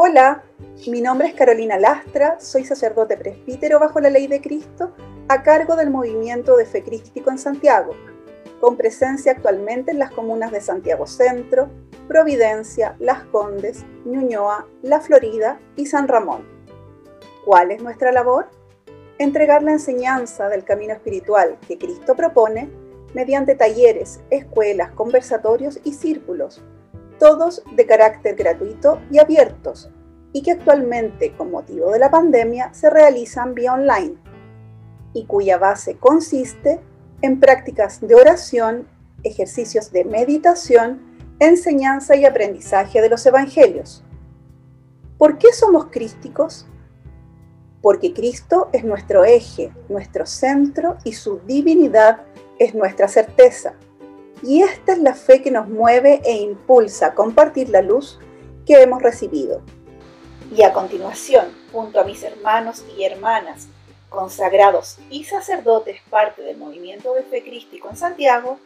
Hola, mi nombre es Carolina Lastra, soy sacerdote presbítero bajo la ley de Cristo a cargo del movimiento de fe crístico en Santiago, con presencia actualmente en las comunas de Santiago Centro, Providencia, Las Condes, Ñuñoa, La Florida y San Ramón. ¿Cuál es nuestra labor? Entregar la enseñanza del camino espiritual que Cristo propone mediante talleres, escuelas, conversatorios y círculos, todos de carácter gratuito y abiertos, y que actualmente, con motivo de la pandemia, se realizan vía online, y cuya base consiste en prácticas de oración, ejercicios de meditación, enseñanza y aprendizaje de los evangelios. ¿Por qué somos crísticos? Porque Cristo es nuestro eje, nuestro centro y su divinidad es nuestra certeza. Y esta es la fe que nos mueve e impulsa a compartir la luz que hemos recibido. Y a continuación, junto a mis hermanos y hermanas, consagrados y sacerdotes parte del movimiento de fe crístico en Santiago,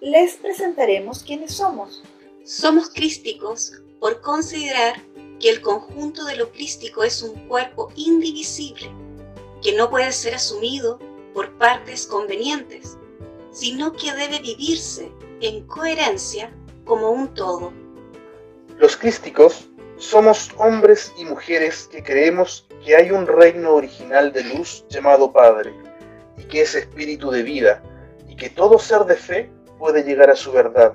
les presentaremos quiénes somos. Somos crísticos por considerar que el conjunto de lo crístico es un cuerpo indivisible, que no puede ser asumido por partes convenientes, sino que debe vivirse en coherencia como un todo. Los crísticos somos hombres y mujeres que creemos que hay un reino original de luz llamado Padre, y que es espíritu de vida, y que todo ser de fe puede llegar a su verdad,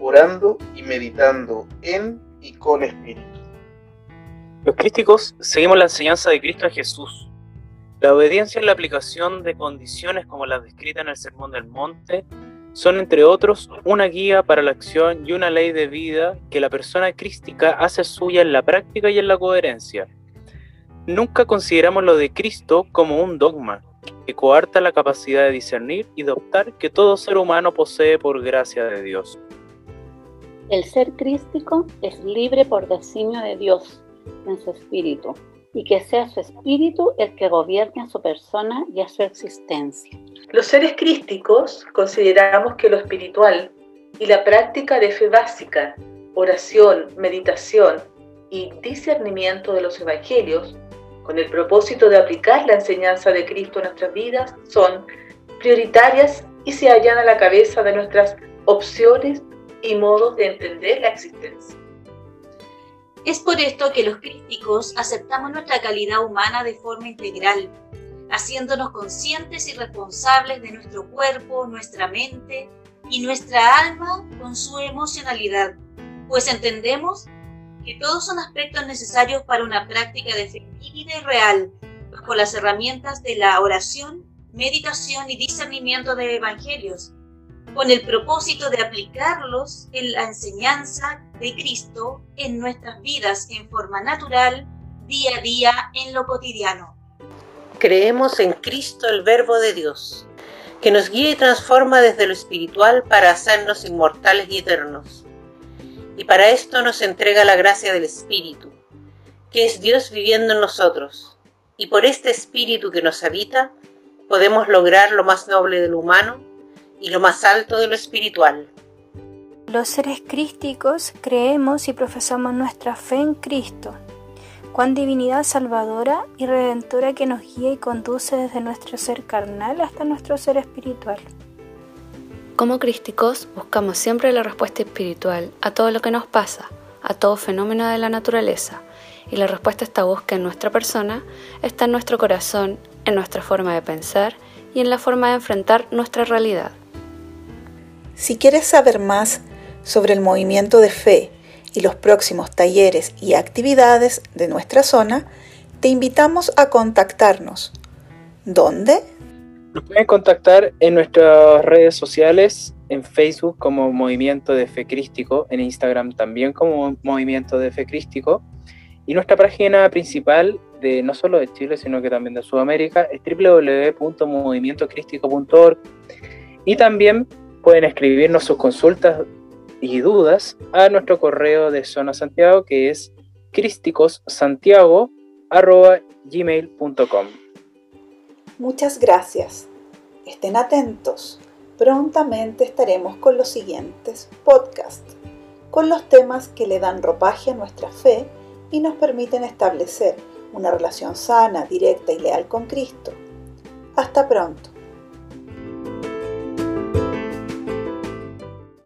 orando y meditando en y con espíritu. Los crísticos seguimos la enseñanza de Cristo en Jesús. La obediencia en la aplicación de condiciones como las descritas en el Sermón del Monte son, entre otros, una guía para la acción y una ley de vida que la persona crística hace suya en la práctica y en la coherencia. Nunca consideramos lo de Cristo como un dogma, que coarta la capacidad de discernir y de optar que todo ser humano posee por gracia de Dios. El ser crístico es libre por designio de Dios en su espíritu, y que sea su espíritu el que gobierne a su persona y a su existencia. Los seres crísticos consideramos que lo espiritual y la práctica de fe básica, oración, meditación y discernimiento de los evangelios, con el propósito de aplicar la enseñanza de Cristo en nuestras vidas, son prioritarias y se hallan a la cabeza de nuestras opciones y modos de entender la existencia. Es por esto que los críticos aceptamos nuestra calidad humana de forma integral, haciéndonos conscientes y responsables de nuestro cuerpo, nuestra mente y nuestra alma con su emocionalidad, pues entendemos que todos son aspectos necesarios para una práctica de fe y real, bajo las herramientas de la oración, meditación y discernimiento de evangelios, con el propósito de aplicarlos en la enseñanza de Cristo en nuestras vidas en forma natural, día a día, en lo cotidiano. Creemos en Cristo el Verbo de Dios, que nos guía y transforma desde lo espiritual para hacernos inmortales y eternos. Y para esto nos entrega la gracia del Espíritu, que es Dios viviendo en nosotros. Y por este Espíritu que nos habita, podemos lograr lo más noble de lo humano y lo más alto de lo espiritual. Los seres crísticos creemos y profesamos nuestra fe en Cristo, cuán divinidad salvadora y redentora que nos guía y conduce desde nuestro ser carnal hasta nuestro ser espiritual. Como crísticos buscamos siempre la respuesta espiritual a todo lo que nos pasa, a todo fenómeno de la naturaleza, y la respuesta a esta búsqueda en nuestra persona está en nuestro corazón, en nuestra forma de pensar y en la forma de enfrentar nuestra realidad. Si quieres saber más sobre el movimiento de fe y los próximos talleres y actividades de nuestra zona, te invitamos a contactarnos. ¿Dónde? Nos pueden contactar en nuestras redes sociales, en Facebook como Movimiento de Fe Crístico, en Instagram también como Movimiento de Fe Crístico, y nuestra página principal de no solo de Chile, sino que también de Sudamérica, es www.movimientocrístico.org. Y también pueden escribirnos sus consultas y dudas a nuestro correo de Zona Santiago que es cristicossantiago.gmail.com Muchas gracias. Estén atentos. Prontamente estaremos con los siguientes podcasts, con los temas que le dan ropaje a nuestra fe y nos permiten establecer una relación sana, directa y leal con Cristo. Hasta pronto.